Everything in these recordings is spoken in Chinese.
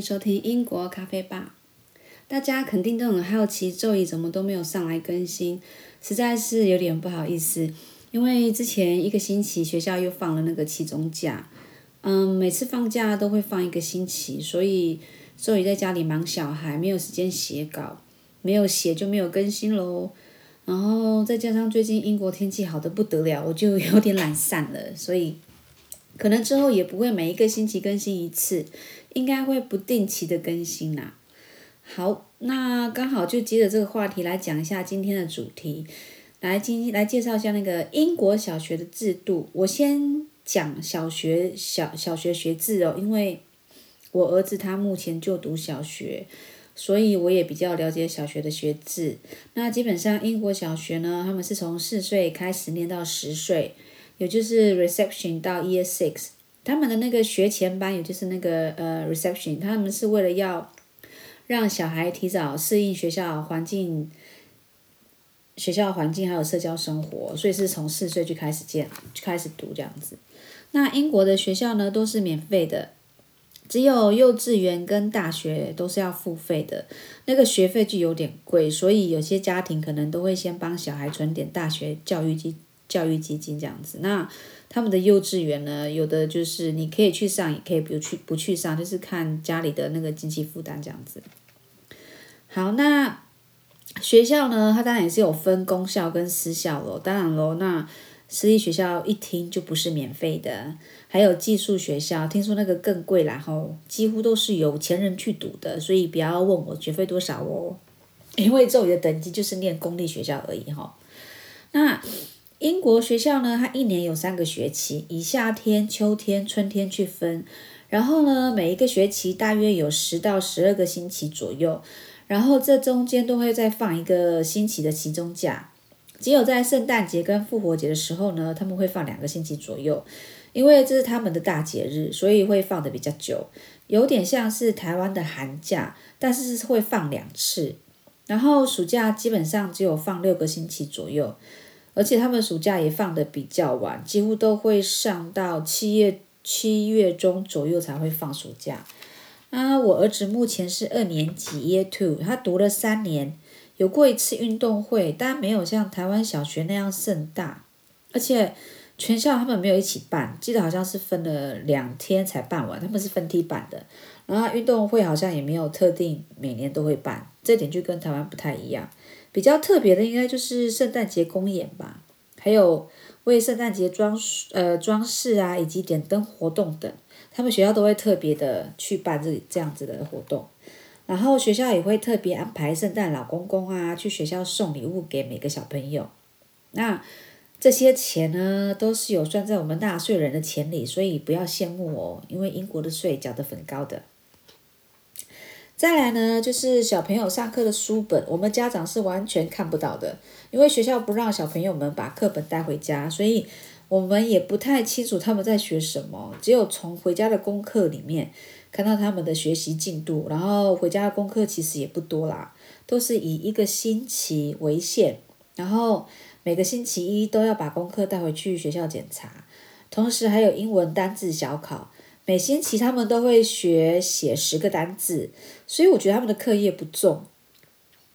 收听英国咖啡吧。大家肯定都很好奇，周怡怎么都没有上来更新，实在是有点不好意思。因为之前一个星期学校又放了那个期中假，嗯，每次放假都会放一个星期，所以周怡在家里忙小孩，没有时间写稿，没有写就没有更新喽。然后再加上最近英国天气好的不得了，我就有点懒散了，所以。可能之后也不会每一个星期更新一次，应该会不定期的更新啦。好，那刚好就接着这个话题来讲一下今天的主题，来今来介绍一下那个英国小学的制度。我先讲小学小小学学制哦，因为我儿子他目前就读小学，所以我也比较了解小学的学制。那基本上英国小学呢，他们是从四岁开始念到十岁。也就是 reception 到 year six，他们的那个学前班，也就是那个呃 reception，他们是为了要让小孩提早适应学校环境、学校环境还有社交生活，所以是从四岁就开始建、就开始读这样子。那英国的学校呢都是免费的，只有幼稚园跟大学都是要付费的，那个学费就有点贵，所以有些家庭可能都会先帮小孩存点大学教育基。教育基金这样子，那他们的幼稚园呢，有的就是你可以去上，也可以不去不去上，就是看家里的那个经济负担这样子。好，那学校呢，它当然也是有分公校跟私校咯。当然咯，那私立学校一听就不是免费的，还有寄宿学校，听说那个更贵，然后几乎都是有钱人去读的，所以不要问我学费多少哦，因为这里的等级就是念公立学校而已哈。那英国学校呢，它一年有三个学期，以夏天、秋天、春天去分。然后呢，每一个学期大约有十到十二个星期左右。然后这中间都会再放一个星期的期中假。只有在圣诞节跟复活节的时候呢，他们会放两个星期左右，因为这是他们的大节日，所以会放的比较久，有点像是台湾的寒假，但是是会放两次。然后暑假基本上只有放六个星期左右。而且他们暑假也放的比较晚，几乎都会上到七月七月中左右才会放暑假。啊，我儿子目前是二年级，Year Two，他读了三年，有过一次运动会，但没有像台湾小学那样盛大，而且全校他们没有一起办，记得好像是分了两天才办完，他们是分梯办的。然后运动会好像也没有特定每年都会办，这点就跟台湾不太一样。比较特别的应该就是圣诞节公演吧，还有为圣诞节装呃装饰啊，以及点灯活动等，他们学校都会特别的去办这这样子的活动。然后学校也会特别安排圣诞老公公啊，去学校送礼物给每个小朋友。那这些钱呢，都是有算在我们纳税人的钱里，所以不要羡慕哦，因为英国的税缴得很高的。再来呢，就是小朋友上课的书本，我们家长是完全看不到的，因为学校不让小朋友们把课本带回家，所以我们也不太清楚他们在学什么，只有从回家的功课里面看到他们的学习进度。然后回家的功课其实也不多啦，都是以一个星期为限，然后每个星期一都要把功课带回去学校检查，同时还有英文单字小考。每星期他们都会学写十个单字，所以我觉得他们的课业不重，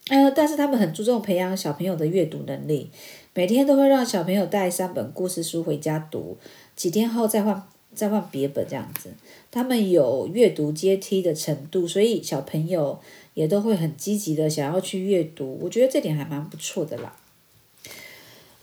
呃，但是他们很注重培养小朋友的阅读能力，每天都会让小朋友带三本故事书回家读，几天后再换再换别本这样子。他们有阅读阶梯的程度，所以小朋友也都会很积极的想要去阅读，我觉得这点还蛮不错的啦。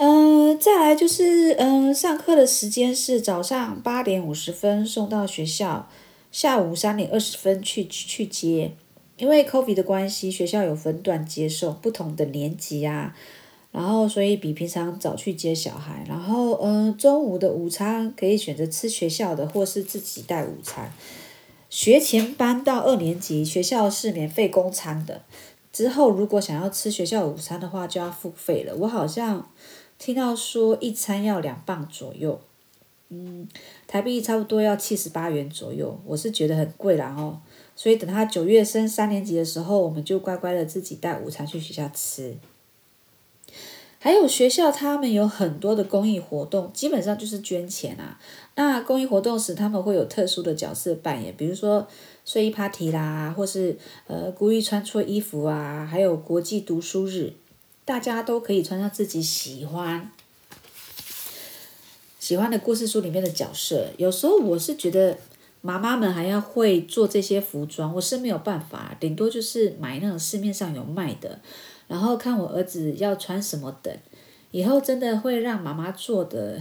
嗯，再来就是，嗯，上课的时间是早上八点五十分送到学校，下午三点二十分去去接。因为 COVID 的关系，学校有分段接送不同的年级啊，然后所以比平常早去接小孩。然后，嗯，中午的午餐可以选择吃学校的，或是自己带午餐。学前班到二年级，学校是免费供餐的。之后如果想要吃学校午餐的话，就要付费了。我好像。听到说一餐要两磅左右，嗯，台币差不多要七十八元左右，我是觉得很贵啦哦。所以等他九月升三年级的时候，我们就乖乖的自己带午餐去学校吃。还有学校他们有很多的公益活动，基本上就是捐钱啊。那公益活动时，他们会有特殊的角色扮演，比如说睡衣 party 啦，或是呃故意穿错衣服啊，还有国际读书日，大家都可以穿上自己喜欢喜欢的故事书里面的角色。有时候我是觉得妈妈们还要会做这些服装，我是没有办法，顶多就是买那种市面上有卖的。然后看我儿子要穿什么等，以后真的会让妈妈做的，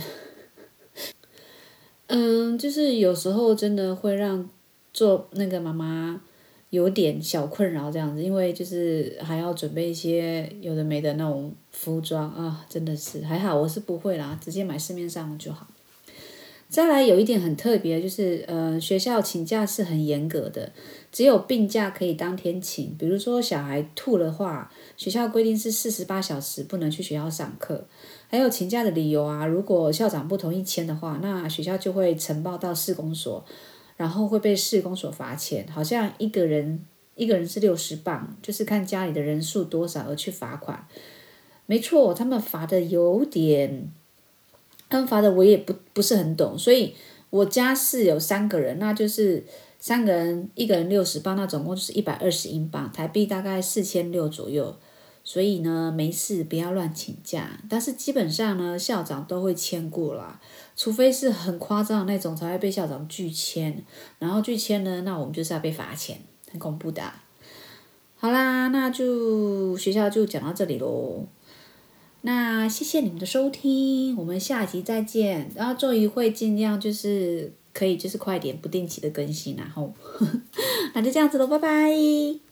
嗯，就是有时候真的会让做那个妈妈有点小困扰这样子，因为就是还要准备一些有的没的那种服装啊，真的是还好我是不会啦，直接买市面上就好。再来有一点很特别，就是呃学校请假是很严格的，只有病假可以当天请。比如说小孩吐的话，学校规定是四十八小时不能去学校上课。还有请假的理由啊，如果校长不同意签的话，那学校就会呈报到市公所，然后会被市公所罚钱，好像一个人一个人是六十磅，就是看家里的人数多少而去罚款。没错，他们罚的有点。他们罚的我也不不是很懂，所以我家是有三个人，那就是三个人，一个人六十磅，那总共就是一百二十英镑，台币大概四千六左右。所以呢，没事不要乱请假，但是基本上呢，校长都会签过啦，除非是很夸张的那种才会被校长拒签，然后拒签呢，那我们就是要被罚钱，很恐怖的。好啦，那就学校就讲到这里喽。那谢谢你们的收听，我们下集再见。然后终于会尽量就是可以就是快点不定期的更新，然后 那就这样子喽，拜拜。